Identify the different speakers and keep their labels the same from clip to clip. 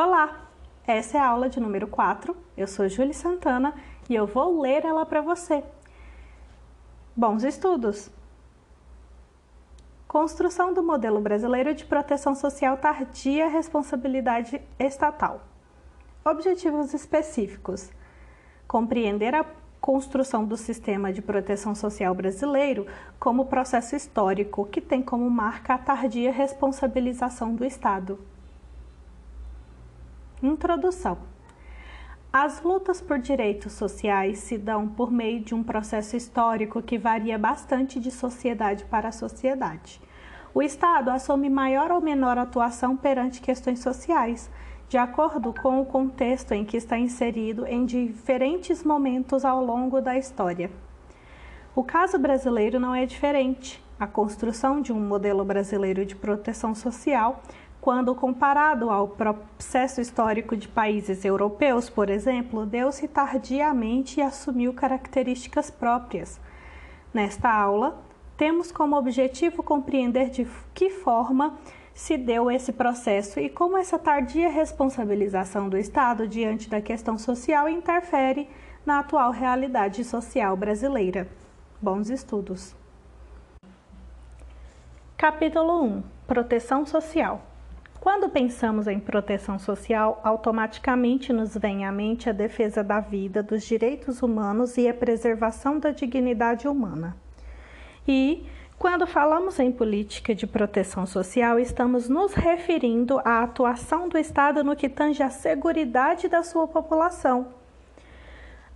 Speaker 1: Olá, essa é a aula de número 4. Eu sou Júlia Santana e eu vou ler ela para você. Bons estudos! Construção do modelo brasileiro de proteção social tardia responsabilidade estatal. Objetivos específicos: compreender a construção do sistema de proteção social brasileiro como processo histórico que tem como marca a tardia responsabilização do Estado. Introdução. As lutas por direitos sociais se dão por meio de um processo histórico que varia bastante de sociedade para sociedade. O Estado assume maior ou menor atuação perante questões sociais, de acordo com o contexto em que está inserido em diferentes momentos ao longo da história. O caso brasileiro não é diferente. A construção de um modelo brasileiro de proteção social quando comparado ao processo histórico de países europeus, por exemplo, deu-se tardiamente e assumiu características próprias. Nesta aula, temos como objetivo compreender de que forma se deu esse processo e como essa tardia responsabilização do Estado diante da questão social interfere na atual realidade social brasileira. Bons estudos. Capítulo 1 Proteção Social quando pensamos em proteção social, automaticamente nos vem à mente a defesa da vida, dos direitos humanos e a preservação da dignidade humana. E, quando falamos em política de proteção social, estamos nos referindo à atuação do Estado no que tange à segurança da sua população.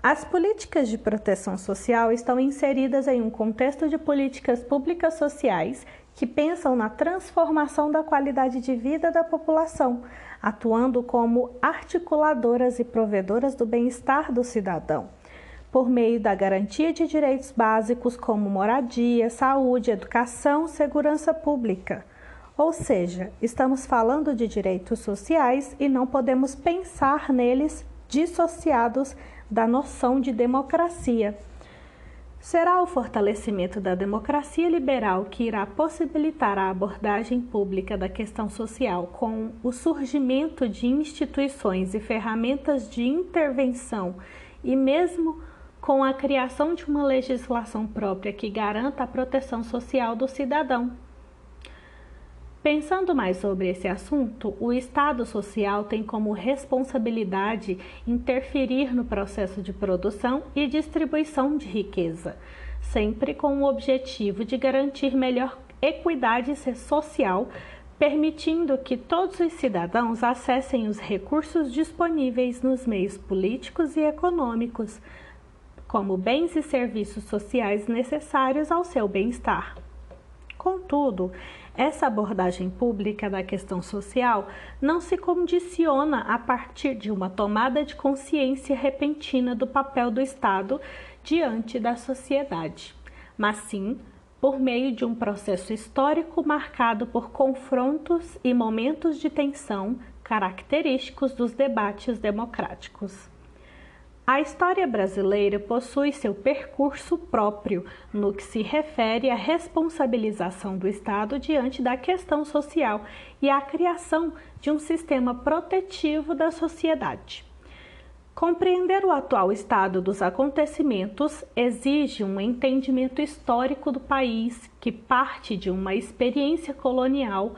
Speaker 1: As políticas de proteção social estão inseridas em um contexto de políticas públicas sociais que pensam na transformação da qualidade de vida da população, atuando como articuladoras e provedoras do bem-estar do cidadão, por meio da garantia de direitos básicos como moradia, saúde, educação, segurança pública. Ou seja, estamos falando de direitos sociais e não podemos pensar neles dissociados da noção de democracia. Será o fortalecimento da democracia liberal que irá possibilitar a abordagem pública da questão social com o surgimento de instituições e ferramentas de intervenção e mesmo com a criação de uma legislação própria que garanta a proteção social do cidadão. Pensando mais sobre esse assunto, o Estado social tem como responsabilidade interferir no processo de produção e distribuição de riqueza, sempre com o objetivo de garantir melhor equidade social, permitindo que todos os cidadãos acessem os recursos disponíveis nos meios políticos e econômicos, como bens e serviços sociais necessários ao seu bem-estar. Contudo, essa abordagem pública da questão social não se condiciona a partir de uma tomada de consciência repentina do papel do Estado diante da sociedade, mas sim por meio de um processo histórico marcado por confrontos e momentos de tensão característicos dos debates democráticos. A história brasileira possui seu percurso próprio no que se refere à responsabilização do Estado diante da questão social e à criação de um sistema protetivo da sociedade. Compreender o atual estado dos acontecimentos exige um entendimento histórico do país que parte de uma experiência colonial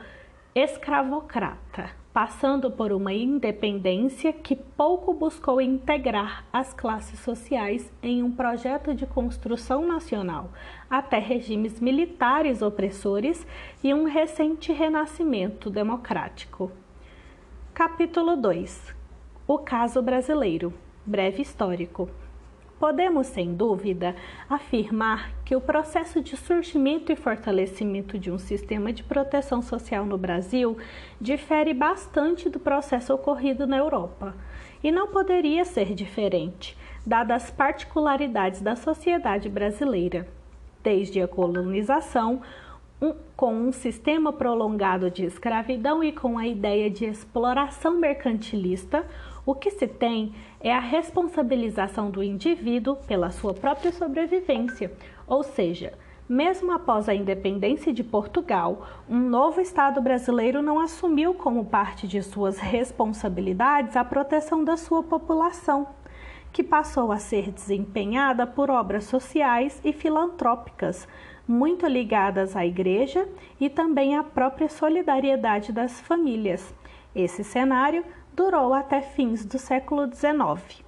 Speaker 1: escravocrata passando por uma independência que pouco buscou integrar as classes sociais em um projeto de construção nacional, até regimes militares opressores e um recente renascimento democrático. Capítulo 2 O caso brasileiro breve histórico. Podemos, sem dúvida, afirmar que o processo de surgimento e fortalecimento de um sistema de proteção social no Brasil difere bastante do processo ocorrido na Europa. E não poderia ser diferente, dadas as particularidades da sociedade brasileira. Desde a colonização, um, com um sistema prolongado de escravidão e com a ideia de exploração mercantilista, o que se tem é a responsabilização do indivíduo pela sua própria sobrevivência, ou seja, Mesmo após a independência de Portugal, um novo Estado brasileiro não assumiu como parte de suas responsabilidades a proteção da sua população, que passou a ser desempenhada por obras sociais e filantrópicas, muito ligadas à Igreja e também à própria solidariedade das famílias. Esse cenário durou até fins do século XIX.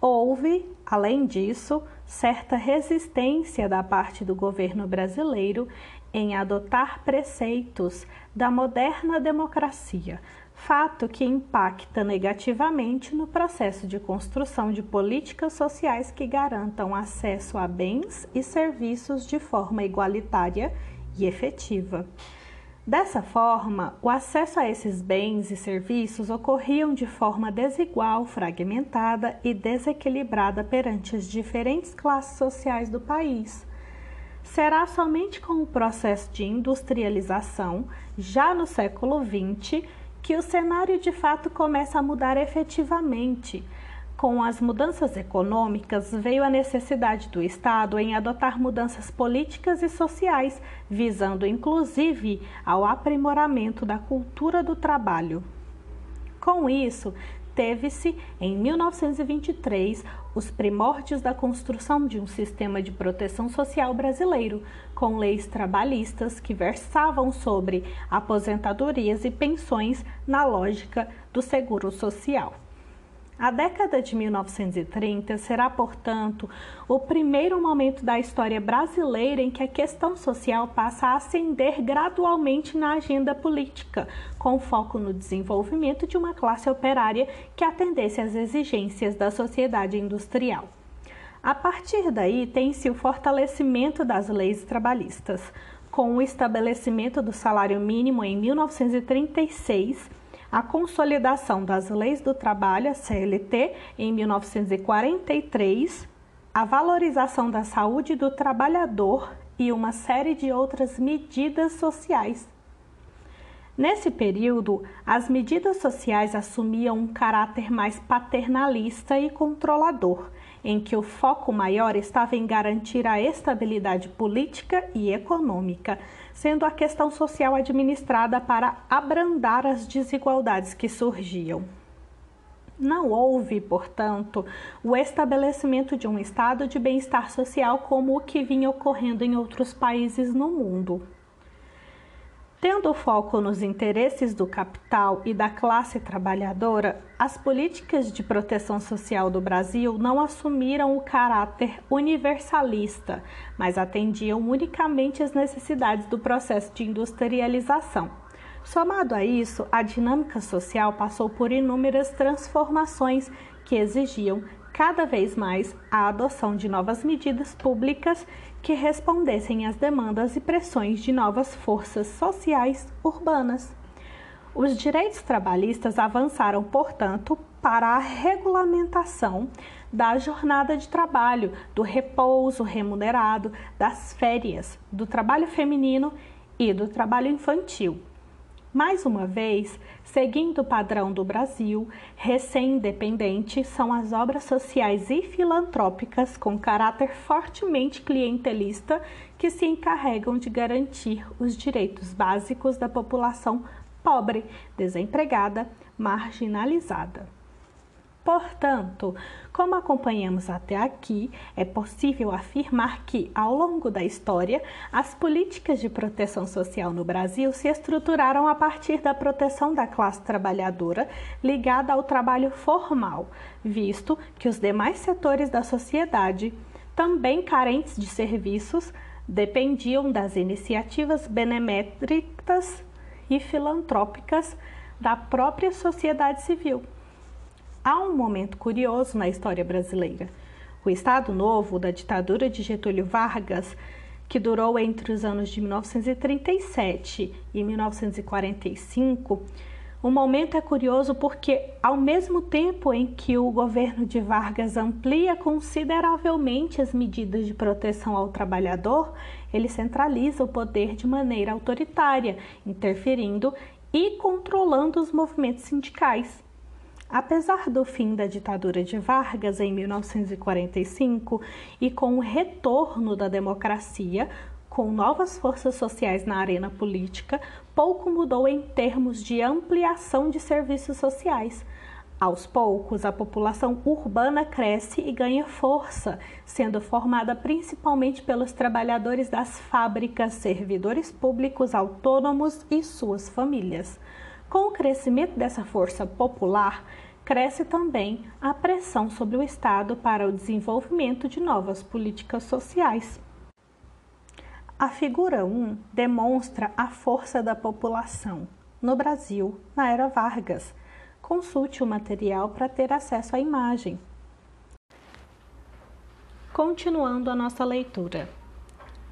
Speaker 1: Houve, além disso, certa resistência da parte do governo brasileiro em adotar preceitos da moderna democracia, fato que impacta negativamente no processo de construção de políticas sociais que garantam acesso a bens e serviços de forma igualitária e efetiva. Dessa forma, o acesso a esses bens e serviços ocorriam de forma desigual, fragmentada e desequilibrada perante as diferentes classes sociais do país. Será somente com o processo de industrialização, já no século XX, que o cenário de fato começa a mudar efetivamente com as mudanças econômicas, veio a necessidade do Estado em adotar mudanças políticas e sociais, visando inclusive ao aprimoramento da cultura do trabalho. Com isso, teve-se, em 1923, os primórdios da construção de um sistema de proteção social brasileiro, com leis trabalhistas que versavam sobre aposentadorias e pensões na lógica do seguro social. A década de 1930 será, portanto, o primeiro momento da história brasileira em que a questão social passa a ascender gradualmente na agenda política, com foco no desenvolvimento de uma classe operária que atendesse às exigências da sociedade industrial. A partir daí, tem-se o fortalecimento das leis trabalhistas, com o estabelecimento do salário mínimo em 1936 a consolidação das leis do trabalho, a CLT, em 1943, a valorização da saúde do trabalhador e uma série de outras medidas sociais. Nesse período, as medidas sociais assumiam um caráter mais paternalista e controlador, em que o foco maior estava em garantir a estabilidade política e econômica, sendo a questão social administrada para abrandar as desigualdades que surgiam. Não houve, portanto, o estabelecimento de um estado de bem-estar social como o que vinha ocorrendo em outros países no mundo. Tendo foco nos interesses do capital e da classe trabalhadora, as políticas de proteção social do Brasil não assumiram o caráter universalista, mas atendiam unicamente às necessidades do processo de industrialização. Somado a isso, a dinâmica social passou por inúmeras transformações que exigiam cada vez mais a adoção de novas medidas públicas que respondessem às demandas e pressões de novas forças sociais urbanas. Os direitos trabalhistas avançaram, portanto, para a regulamentação da jornada de trabalho, do repouso remunerado, das férias, do trabalho feminino e do trabalho infantil. Mais uma vez, seguindo o padrão do Brasil, recém-independente são as obras sociais e filantrópicas com caráter fortemente clientelista que se encarregam de garantir os direitos básicos da população pobre, desempregada, marginalizada. Portanto, como acompanhamos até aqui, é possível afirmar que, ao longo da história, as políticas de proteção social no Brasil se estruturaram a partir da proteção da classe trabalhadora ligada ao trabalho formal, visto que os demais setores da sociedade, também carentes de serviços, dependiam das iniciativas benemétricas e filantrópicas da própria sociedade civil. Há um momento curioso na história brasileira. O Estado Novo da ditadura de Getúlio Vargas, que durou entre os anos de 1937 e 1945, o momento é curioso porque, ao mesmo tempo em que o governo de Vargas amplia consideravelmente as medidas de proteção ao trabalhador, ele centraliza o poder de maneira autoritária, interferindo e controlando os movimentos sindicais. Apesar do fim da ditadura de Vargas em 1945 e com o retorno da democracia, com novas forças sociais na arena política, pouco mudou em termos de ampliação de serviços sociais. Aos poucos, a população urbana cresce e ganha força, sendo formada principalmente pelos trabalhadores das fábricas, servidores públicos autônomos e suas famílias. Com o crescimento dessa força popular, cresce também a pressão sobre o Estado para o desenvolvimento de novas políticas sociais. A figura 1 demonstra a força da população no Brasil na era Vargas. Consulte o material para ter acesso à imagem. Continuando a nossa leitura.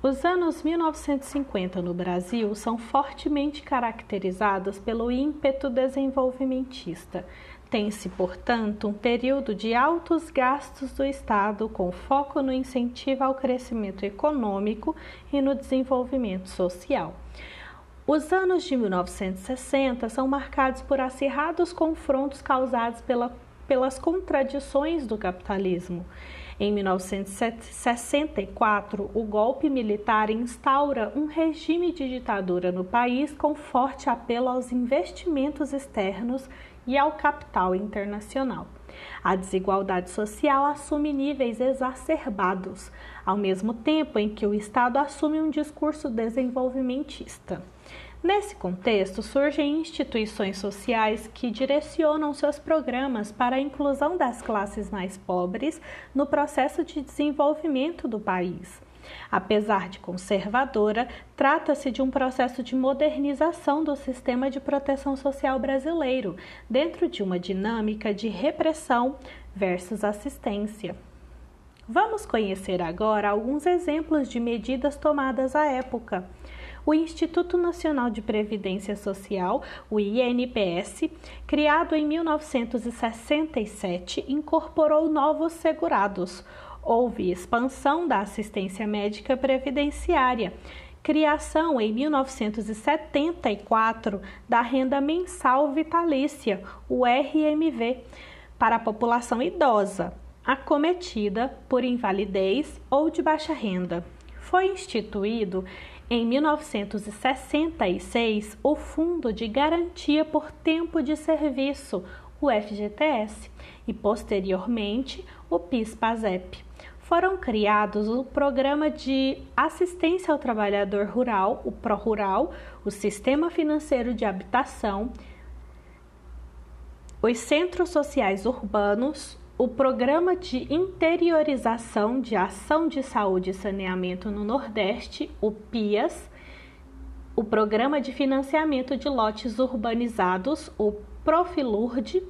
Speaker 1: Os anos 1950 no Brasil são fortemente caracterizados pelo ímpeto desenvolvimentista. Tem-se, portanto, um período de altos gastos do Estado com foco no incentivo ao crescimento econômico e no desenvolvimento social. Os anos de 1960 são marcados por acirrados confrontos causados pela, pelas contradições do capitalismo. Em 1964, o golpe militar instaura um regime de ditadura no país com forte apelo aos investimentos externos e ao capital internacional. A desigualdade social assume níveis exacerbados, ao mesmo tempo em que o Estado assume um discurso desenvolvimentista. Nesse contexto, surgem instituições sociais que direcionam seus programas para a inclusão das classes mais pobres no processo de desenvolvimento do país. Apesar de conservadora, trata-se de um processo de modernização do sistema de proteção social brasileiro, dentro de uma dinâmica de repressão versus assistência. Vamos conhecer agora alguns exemplos de medidas tomadas à época o Instituto Nacional de Previdência Social, o INPS, criado em 1967, incorporou novos segurados. Houve expansão da assistência médica previdenciária, criação em 1974 da renda mensal vitalícia, o RMV, para a população idosa, acometida por invalidez ou de baixa renda. Foi instituído em 1966, o Fundo de Garantia por Tempo de Serviço, o FGTS, e posteriormente o PIS-PASEP. Foram criados o Programa de Assistência ao Trabalhador Rural, o ProRural, o Sistema Financeiro de Habitação, os Centros Sociais Urbanos, o Programa de Interiorização de Ação de Saúde e Saneamento no Nordeste, o PIAS, o Programa de Financiamento de Lotes Urbanizados, o Profilurd,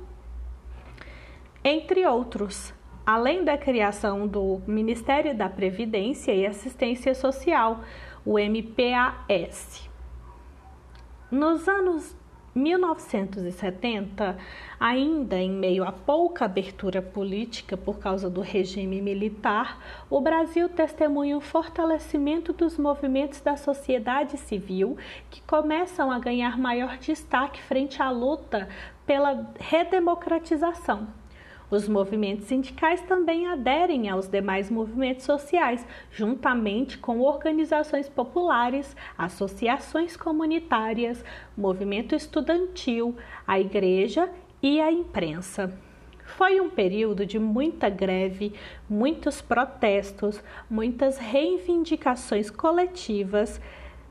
Speaker 1: entre outros, além da criação do Ministério da Previdência e Assistência Social, o MPAS. Nos anos 1970, ainda em meio a pouca abertura política por causa do regime militar, o Brasil testemunha o fortalecimento dos movimentos da sociedade civil que começam a ganhar maior destaque frente à luta pela redemocratização. Os movimentos sindicais também aderem aos demais movimentos sociais, juntamente com organizações populares, associações comunitárias, movimento estudantil, a igreja e a imprensa. Foi um período de muita greve, muitos protestos, muitas reivindicações coletivas.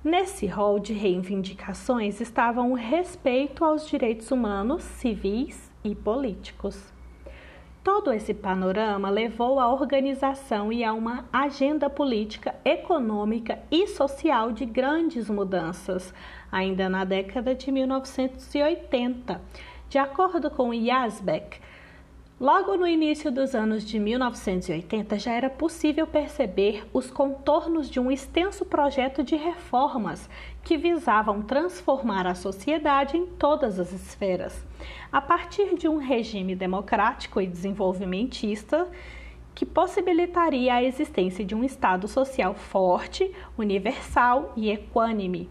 Speaker 1: Nesse rol de reivindicações estavam o respeito aos direitos humanos, civis e políticos. Todo esse panorama levou à organização e a uma agenda política, econômica e social de grandes mudanças, ainda na década de 1980. De acordo com Yazbek, Logo no início dos anos de 1980 já era possível perceber os contornos de um extenso projeto de reformas que visavam transformar a sociedade em todas as esferas, a partir de um regime democrático e desenvolvimentista que possibilitaria a existência de um Estado social forte, universal e equânime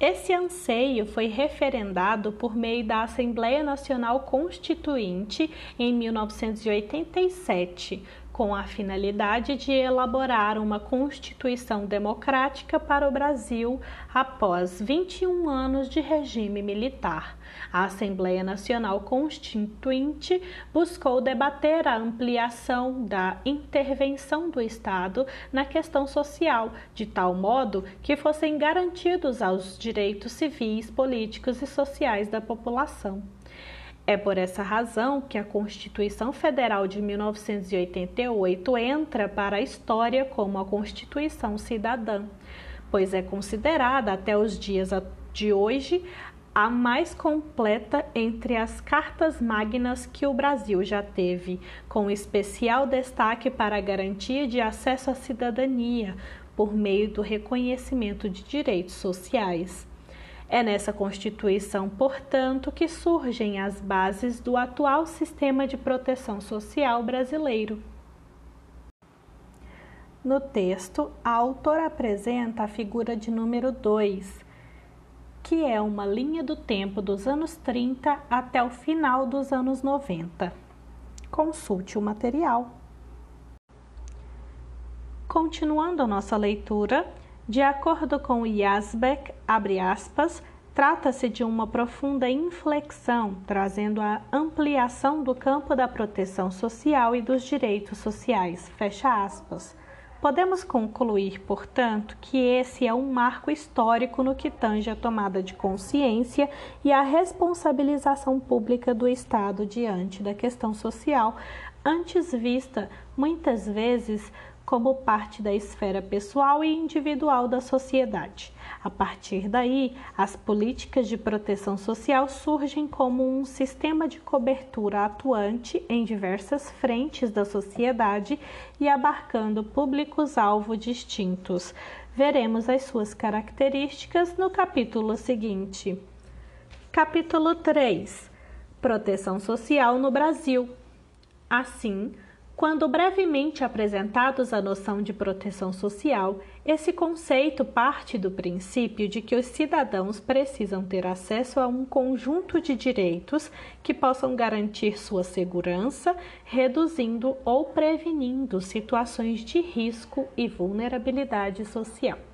Speaker 1: Esse anseio foi referendado por meio da Assembleia Nacional Constituinte em 1987, com a finalidade de elaborar uma Constituição democrática para o Brasil após 21 anos de regime militar. A Assembleia Nacional Constituinte buscou debater a ampliação da intervenção do Estado na questão social, de tal modo que fossem garantidos os direitos civis, políticos e sociais da população. É por essa razão que a Constituição Federal de 1988 entra para a história como a Constituição Cidadã, pois é considerada até os dias de hoje a mais completa entre as cartas magnas que o Brasil já teve, com especial destaque para a garantia de acesso à cidadania por meio do reconhecimento de direitos sociais. É nessa Constituição, portanto, que surgem as bases do atual sistema de proteção social brasileiro. No texto, a autora apresenta a figura de número 2, que é uma linha do tempo dos anos 30 até o final dos anos 90. Consulte o material. Continuando a nossa leitura, de acordo com Yazbek, abre aspas, trata-se de uma profunda inflexão, trazendo a ampliação do campo da proteção social e dos direitos sociais. Fecha aspas. Podemos concluir, portanto, que esse é um marco histórico no que tange a tomada de consciência e a responsabilização pública do Estado diante da questão social, antes vista muitas vezes como parte da esfera pessoal e individual da sociedade. A partir daí, as políticas de proteção social surgem como um sistema de cobertura atuante em diversas frentes da sociedade e abarcando públicos-alvo distintos. Veremos as suas características no capítulo seguinte. Capítulo 3 Proteção Social no Brasil. Assim, quando brevemente apresentados a noção de proteção social, esse conceito parte do princípio de que os cidadãos precisam ter acesso a um conjunto de direitos que possam garantir sua segurança, reduzindo ou prevenindo situações de risco e vulnerabilidade social.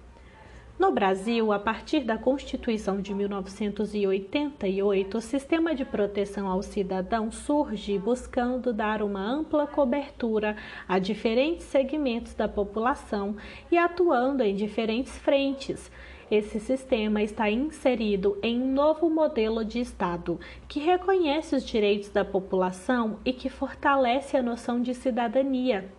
Speaker 1: No Brasil, a partir da Constituição de 1988, o sistema de proteção ao cidadão surge buscando dar uma ampla cobertura a diferentes segmentos da população e atuando em diferentes frentes. Esse sistema está inserido em um novo modelo de Estado que reconhece os direitos da população e que fortalece a noção de cidadania,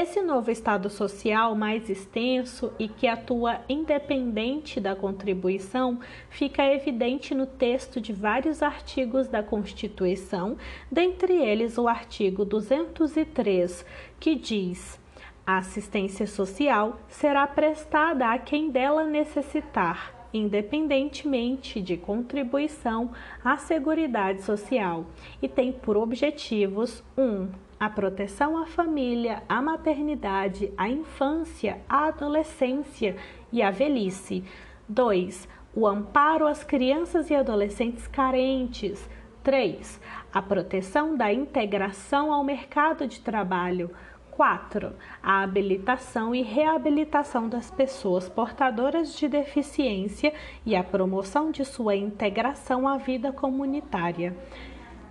Speaker 1: esse novo Estado social mais extenso e que atua independente da contribuição fica evidente no texto de vários artigos da Constituição, dentre eles o artigo 203, que diz: a assistência social será prestada a quem dela necessitar independentemente de contribuição à Seguridade Social, e tem por objetivos 1. Um, a proteção à família, à maternidade, à infância, à adolescência e à velhice. 2. O amparo às crianças e adolescentes carentes. 3. A proteção da integração ao mercado de trabalho. 4. A habilitação e reabilitação das pessoas portadoras de deficiência e a promoção de sua integração à vida comunitária.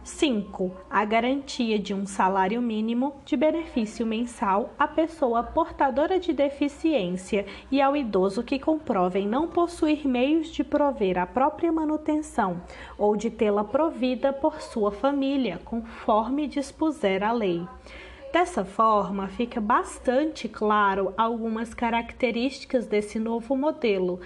Speaker 1: 5. A garantia de um salário mínimo de benefício mensal à pessoa portadora de deficiência e ao idoso que comprovem não possuir meios de prover a própria manutenção ou de tê-la provida por sua família, conforme dispuser a lei. Dessa forma, fica bastante claro algumas características desse novo modelo,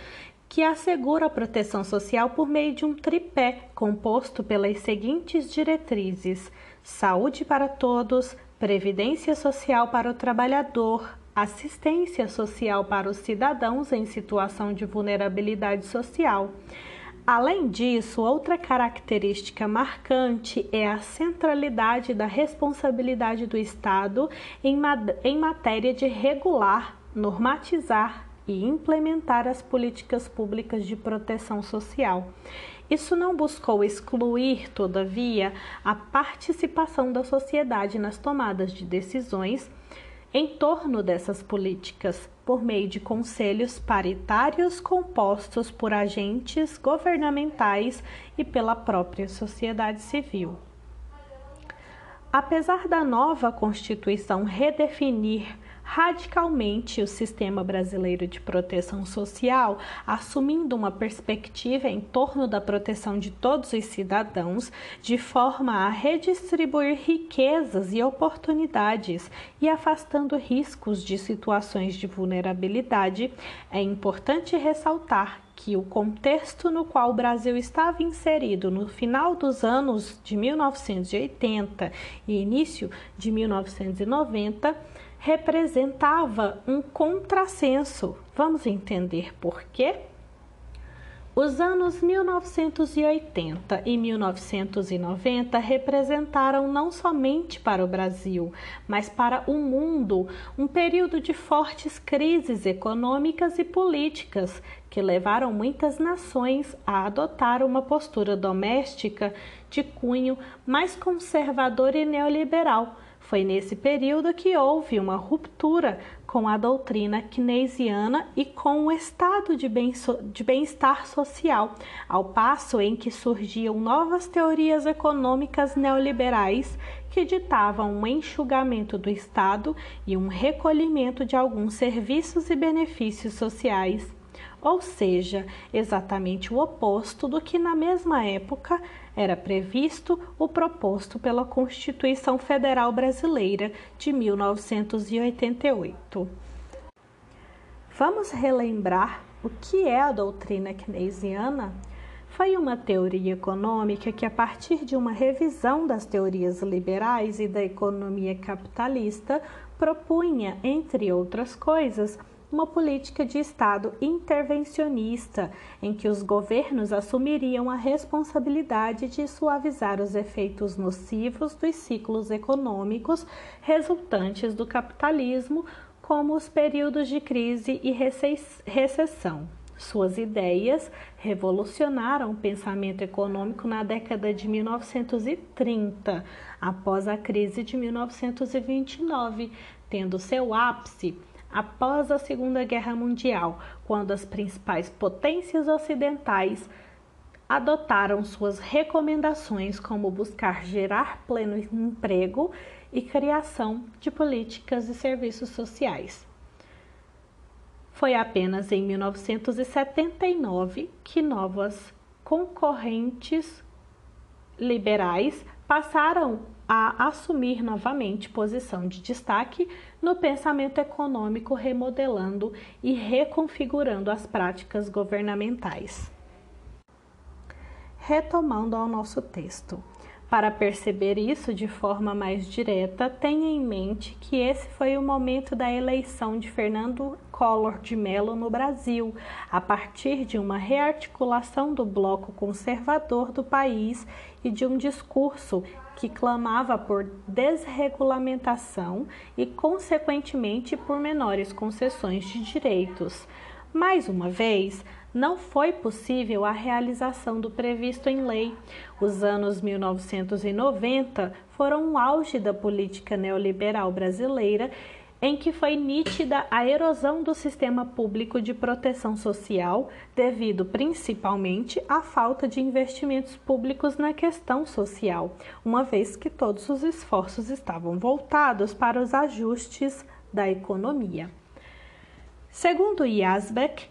Speaker 1: que assegura a proteção social por meio de um tripé composto pelas seguintes diretrizes: saúde para todos, previdência social para o trabalhador, assistência social para os cidadãos em situação de vulnerabilidade social. Além disso, outra característica marcante é a centralidade da responsabilidade do Estado em, em matéria de regular, normatizar e implementar as políticas públicas de proteção social. Isso não buscou excluir, todavia, a participação da sociedade nas tomadas de decisões em torno dessas políticas, por meio de conselhos paritários compostos por agentes governamentais e pela própria sociedade civil. Apesar da nova Constituição redefinir radicalmente o sistema brasileiro de proteção social, assumindo uma perspectiva em torno da proteção de todos os cidadãos, de forma a redistribuir riquezas e oportunidades e afastando riscos de situações de vulnerabilidade, é importante ressaltar que o contexto no qual o Brasil estava inserido no final dos anos de 1980 e início de 1990 representava um contrassenso. Vamos entender por quê? Os anos 1980 e 1990 representaram não somente para o Brasil, mas para o mundo um período de fortes crises econômicas e políticas que levaram muitas nações a adotar uma postura doméstica de cunho mais conservador e neoliberal foi nesse período que houve uma ruptura com a doutrina keynesiana e com o estado de bem-estar social, ao passo em que surgiam novas teorias econômicas neoliberais que ditavam um enxugamento do Estado e um recolhimento de alguns serviços e benefícios sociais ou seja, exatamente o oposto do que na mesma época era previsto ou proposto pela Constituição Federal Brasileira de 1988. Vamos relembrar o que é a doutrina keynesiana? Foi uma teoria econômica que, a partir de uma revisão das teorias liberais e da economia capitalista, propunha, entre outras coisas, uma política de Estado intervencionista, em que os governos assumiriam a responsabilidade de suavizar os efeitos nocivos dos ciclos econômicos resultantes do capitalismo, como os períodos de crise e recessão. Suas ideias revolucionaram o pensamento econômico na década de 1930, após a crise de 1929, tendo seu ápice após a Segunda Guerra Mundial, quando as principais potências ocidentais adotaram suas recomendações como buscar gerar pleno emprego e criação de políticas e serviços sociais. Foi apenas em 1979 que novas concorrentes liberais passaram a assumir novamente posição de destaque no pensamento econômico, remodelando e reconfigurando as práticas governamentais. Retomando ao nosso texto. Para perceber isso de forma mais direta, tenha em mente que esse foi o momento da eleição de Fernando Collor de Mello no Brasil, a partir de uma rearticulação do bloco conservador do país e de um discurso que clamava por desregulamentação e, consequentemente, por menores concessões de direitos. Mais uma vez, não foi possível a realização do previsto em lei. Os anos 1990 foram o auge da política neoliberal brasileira em que foi nítida a erosão do sistema público de proteção social, devido principalmente à falta de investimentos públicos na questão social, uma vez que todos os esforços estavam voltados para os ajustes da economia. Segundo Yasbeck,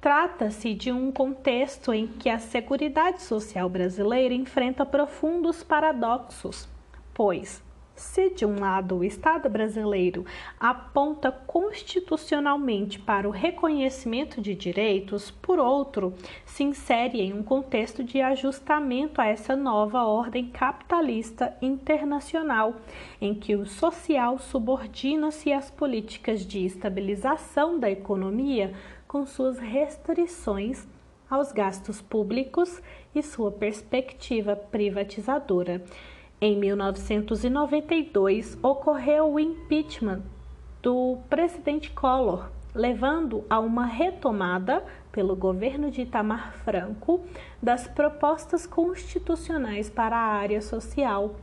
Speaker 1: trata-se de um contexto em que a Seguridade Social brasileira enfrenta profundos paradoxos, pois se, de um lado, o Estado brasileiro aponta constitucionalmente para o reconhecimento de direitos, por outro, se insere em um contexto de ajustamento a essa nova ordem capitalista internacional, em que o social subordina-se às políticas de estabilização da economia com suas restrições aos gastos públicos e sua perspectiva privatizadora. Em 1992, ocorreu o impeachment do presidente Collor, levando a uma retomada pelo governo de Itamar Franco das propostas constitucionais para a área social.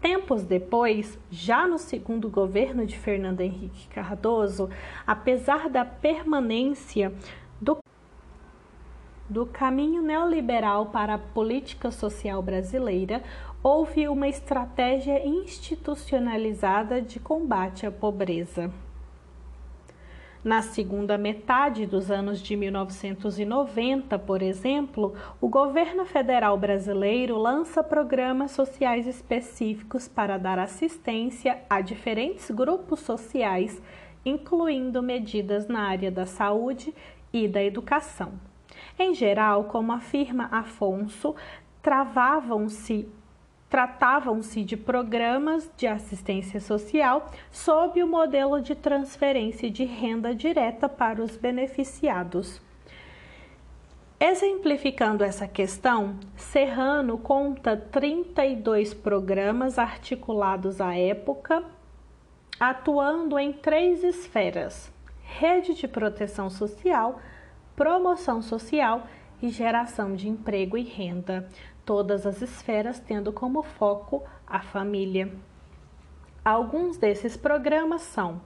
Speaker 1: Tempos depois, já no segundo governo de Fernando Henrique Cardoso, apesar da permanência do, do caminho neoliberal para a política social brasileira, houve uma estratégia institucionalizada de combate à pobreza. Na segunda metade dos anos de 1990, por exemplo, o governo federal brasileiro lança programas sociais específicos para dar assistência a diferentes grupos sociais, incluindo medidas na área da saúde e da educação. Em geral, como afirma Afonso, travavam-se tratavam-se de programas de assistência social sob o modelo de transferência de renda direta para os beneficiados. Exemplificando essa questão, Serrano conta 32 programas articulados à época, atuando em três esferas: rede de proteção social, promoção social e geração de emprego e renda, todas as esferas tendo como foco a família. Alguns desses programas são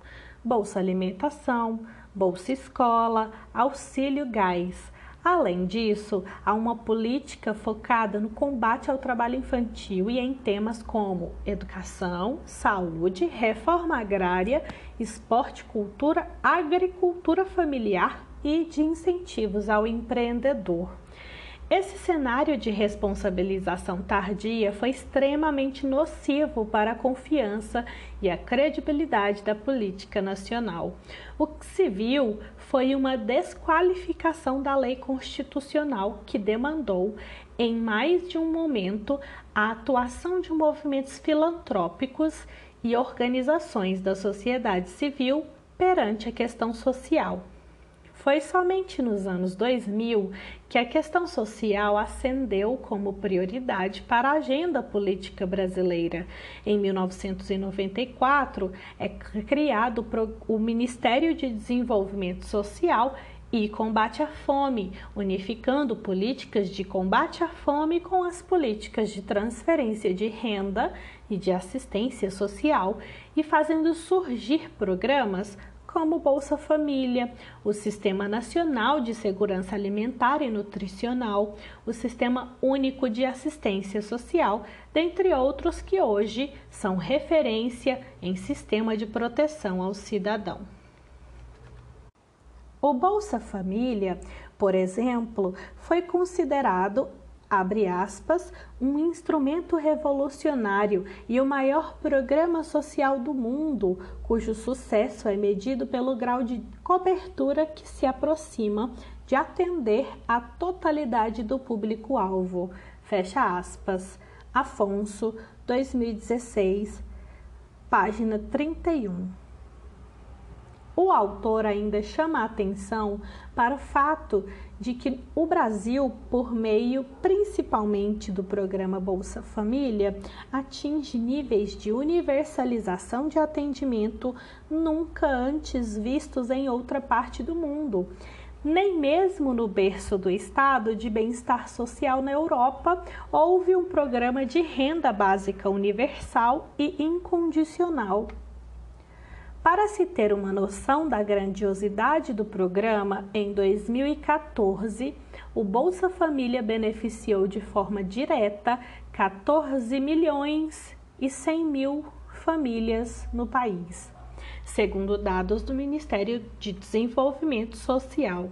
Speaker 1: Bolsa Alimentação, Bolsa Escola, Auxílio Gás. Além disso, há uma política focada no combate ao trabalho infantil e em temas como educação, saúde, reforma agrária, esporte, cultura, agricultura familiar e de incentivos ao empreendedor. Esse cenário de responsabilização tardia foi extremamente nocivo para a confiança e a credibilidade da política nacional. O que se viu foi uma desqualificação da lei constitucional que demandou, em mais de um momento, a atuação de movimentos filantrópicos e organizações da sociedade civil perante a questão social. Foi somente nos anos 2000 que a questão social ascendeu como prioridade para a agenda política brasileira. Em 1994, é criado o Ministério de Desenvolvimento Social e combate à fome, unificando políticas de combate à fome com as políticas de transferência de renda e de assistência social e fazendo surgir programas como Bolsa Família, o Sistema Nacional de Segurança Alimentar e Nutricional, o Sistema Único de Assistência Social, dentre outros que hoje são referência em sistema de proteção ao cidadão. O Bolsa Família, por exemplo, foi considerado abre aspas, um instrumento revolucionário e o maior programa social do mundo, cujo sucesso é medido pelo grau de cobertura que se aproxima de atender a totalidade do público-alvo. Fecha aspas. Afonso, 2016, página 31. O autor ainda chama a atenção para o fato de que o Brasil, por meio principalmente do programa Bolsa Família, atinge níveis de universalização de atendimento nunca antes vistos em outra parte do mundo. Nem mesmo no berço do Estado de Bem-Estar Social na Europa houve um programa de renda básica universal e incondicional. Para se ter uma noção da grandiosidade do programa, em 2014, o Bolsa Família beneficiou de forma direta 14 milhões e 100 mil famílias no país, segundo dados do Ministério de Desenvolvimento Social.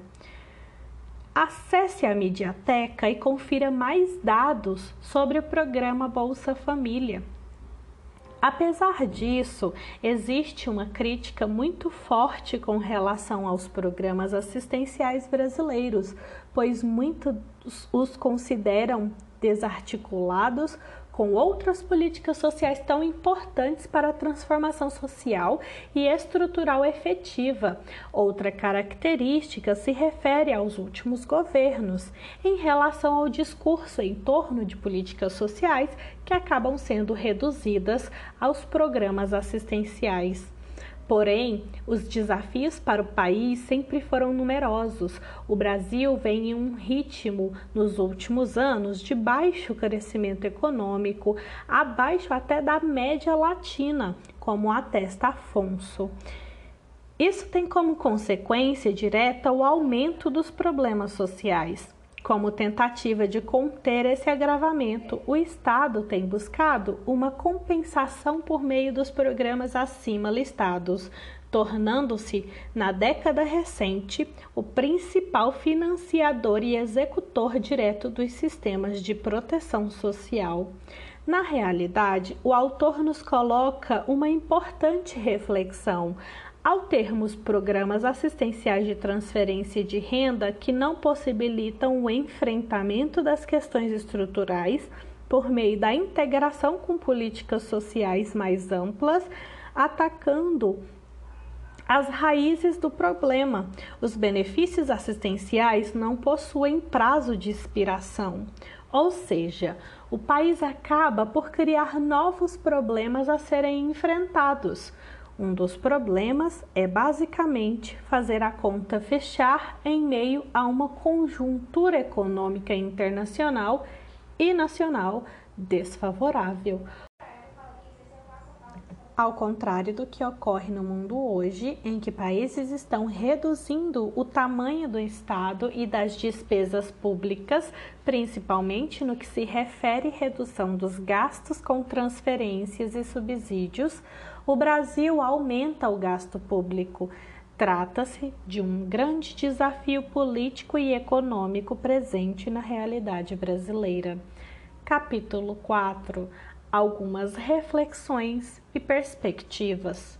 Speaker 1: Acesse a Mediateca e confira mais dados sobre o programa Bolsa Família Apesar disso, existe uma crítica muito forte com relação aos programas assistenciais brasileiros, pois muitos os consideram desarticulados com outras políticas sociais tão importantes para a transformação social e estrutural efetiva. Outra característica se refere aos últimos governos, em relação ao discurso em torno de políticas sociais que acabam sendo reduzidas aos programas assistenciais. Porém, os desafios para o país sempre foram numerosos. O Brasil vem em um ritmo, nos últimos anos, de baixo crescimento econômico, abaixo até da média latina, como atesta Afonso. Isso tem como consequência direta o aumento dos problemas sociais. Como tentativa de conter esse agravamento, o Estado tem buscado uma compensação por meio dos programas acima listados, tornando-se, na década recente, o principal financiador e executor direto dos sistemas de proteção social. Na realidade, o autor nos coloca uma importante reflexão ao termos programas assistenciais de transferência de renda que não possibilitam o enfrentamento das questões estruturais por meio da integração com políticas sociais mais amplas, atacando as raízes do problema. Os benefícios assistenciais não possuem prazo de expiração, ou seja, o país acaba por criar novos problemas a serem enfrentados um dos problemas é basicamente fazer a conta fechar em meio a uma conjuntura econômica internacional e nacional desfavorável. Ao contrário do que ocorre no mundo hoje, em que países estão reduzindo o tamanho do Estado e das despesas públicas, principalmente no que se refere à redução dos gastos com transferências e subsídios, o Brasil aumenta o gasto público. Trata-se de um grande desafio político e econômico presente na realidade brasileira. Capítulo 4 Algumas reflexões e perspectivas.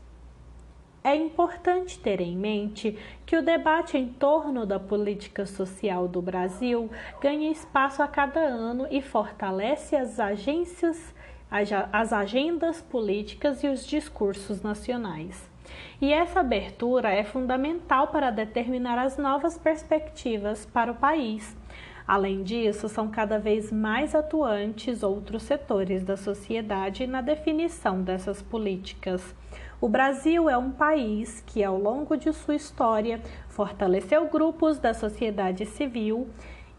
Speaker 1: É importante ter em mente que o debate em torno da política social do Brasil ganha espaço a cada ano e fortalece as agências as agendas políticas e os discursos nacionais. E essa abertura é fundamental para determinar as novas perspectivas para o país. Além disso, são cada vez mais atuantes outros setores da sociedade na definição dessas políticas. O Brasil é um país que, ao longo de sua história, fortaleceu grupos da sociedade civil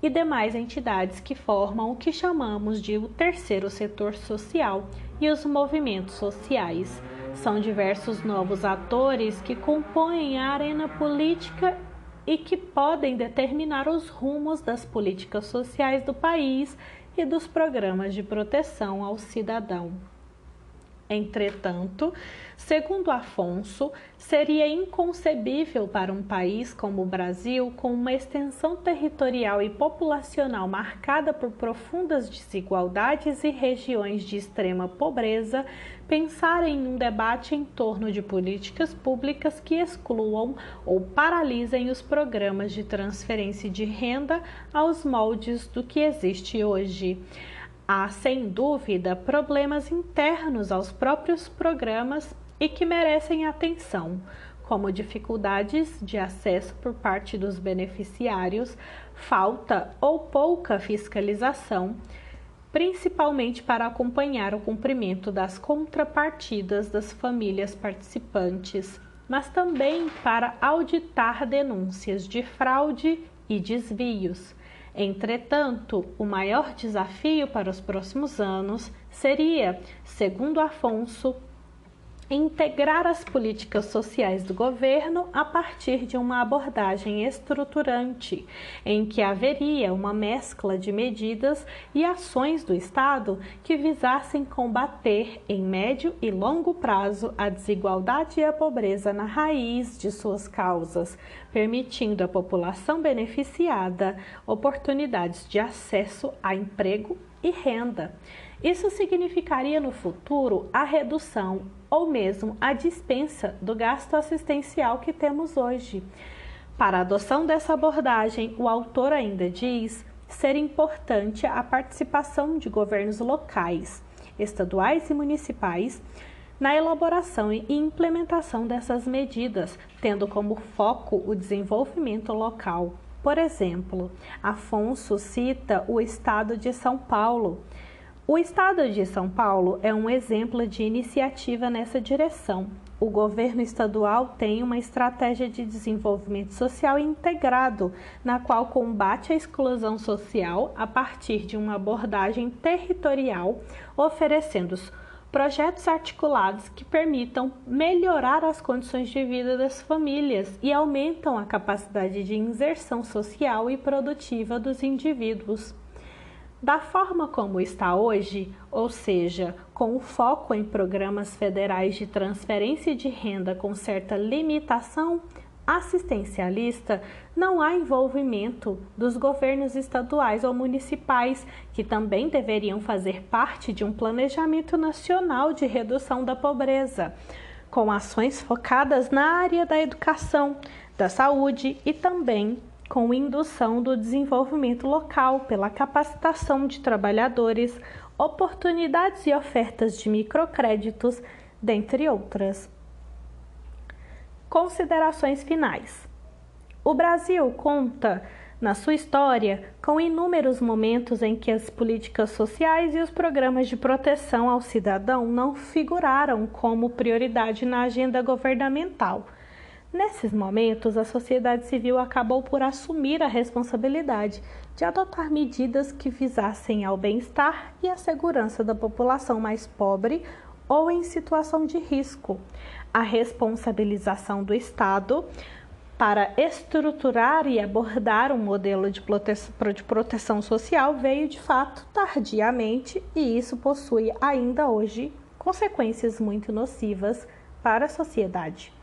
Speaker 1: e demais entidades que formam o que chamamos de o terceiro setor social e os movimentos sociais. São diversos novos atores que compõem a arena política e que podem determinar os rumos das políticas sociais do país e dos programas de proteção ao cidadão. Entretanto, segundo Afonso, seria inconcebível para um país como o Brasil, com uma extensão territorial e populacional marcada por profundas desigualdades e regiões de extrema pobreza, pensar em um debate em torno de políticas públicas que excluam ou paralisem os programas de transferência de renda aos moldes do que existe hoje. Há, sem dúvida, problemas internos aos próprios programas e que merecem atenção, como dificuldades de acesso por parte dos beneficiários, falta ou pouca fiscalização, principalmente para acompanhar o cumprimento das contrapartidas das famílias participantes, mas também para auditar denúncias de fraude e desvios Entretanto, o maior desafio para os próximos anos seria, segundo Afonso, integrar as políticas sociais do governo a partir de uma abordagem estruturante, em que haveria uma mescla de medidas e ações do Estado que visassem combater em médio e longo prazo a desigualdade e a pobreza na raiz de suas causas, permitindo à população beneficiada oportunidades de acesso a emprego e renda. Isso significaria no futuro a redução ou mesmo a dispensa do gasto assistencial que temos hoje. Para a adoção dessa abordagem, o autor ainda diz ser importante a participação de governos locais, estaduais e municipais na elaboração e implementação dessas medidas, tendo como foco o desenvolvimento local. Por exemplo, Afonso cita o estado de São Paulo, o estado de São Paulo é um exemplo de iniciativa nessa direção. o governo estadual tem uma estratégia de desenvolvimento social integrado, na qual combate a exclusão social a partir de uma abordagem territorial, oferecendo projetos articulados que permitam melhorar as condições de vida das famílias e aumentam a capacidade de inserção social e produtiva dos indivíduos. Da forma como está hoje, ou seja, com o foco em programas federais de transferência de renda com certa limitação assistencialista, não há envolvimento dos governos estaduais ou municipais, que também deveriam fazer parte de um planejamento nacional de redução da pobreza, com ações focadas na área da educação, da saúde e também com indução do desenvolvimento local pela capacitação de trabalhadores, oportunidades e ofertas de microcréditos, dentre outras. Considerações finais. O Brasil conta, na sua história, com inúmeros momentos em que as políticas sociais e os programas de proteção ao cidadão não figuraram como prioridade na agenda governamental Nesses momentos, a sociedade civil acabou por assumir a responsabilidade de adotar medidas que visassem ao bem-estar e à segurança da população mais pobre ou em situação de risco. A responsabilização do Estado para estruturar e abordar um modelo de proteção social veio de fato tardiamente e isso possui ainda hoje consequências muito nocivas para a sociedade.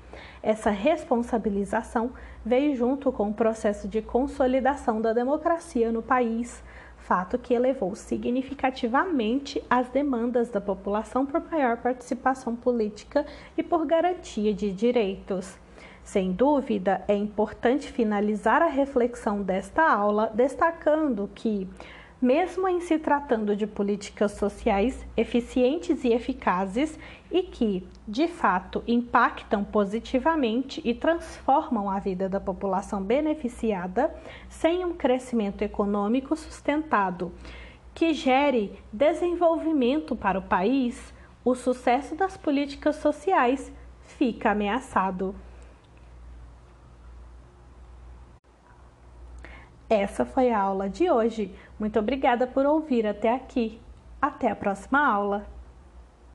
Speaker 1: Essa responsabilização veio junto com o processo de consolidação da democracia no país, fato que elevou significativamente as demandas da população por maior participação política e por garantia de direitos. Sem dúvida, é importante finalizar a reflexão desta aula destacando que mesmo em se tratando de políticas sociais eficientes e eficazes e que, de fato, impactam positivamente e transformam a vida da população beneficiada, sem um crescimento econômico sustentado que gere desenvolvimento para o país, o sucesso das políticas sociais fica ameaçado. Essa foi a aula de hoje. Muito obrigada por ouvir até aqui. Até a próxima aula!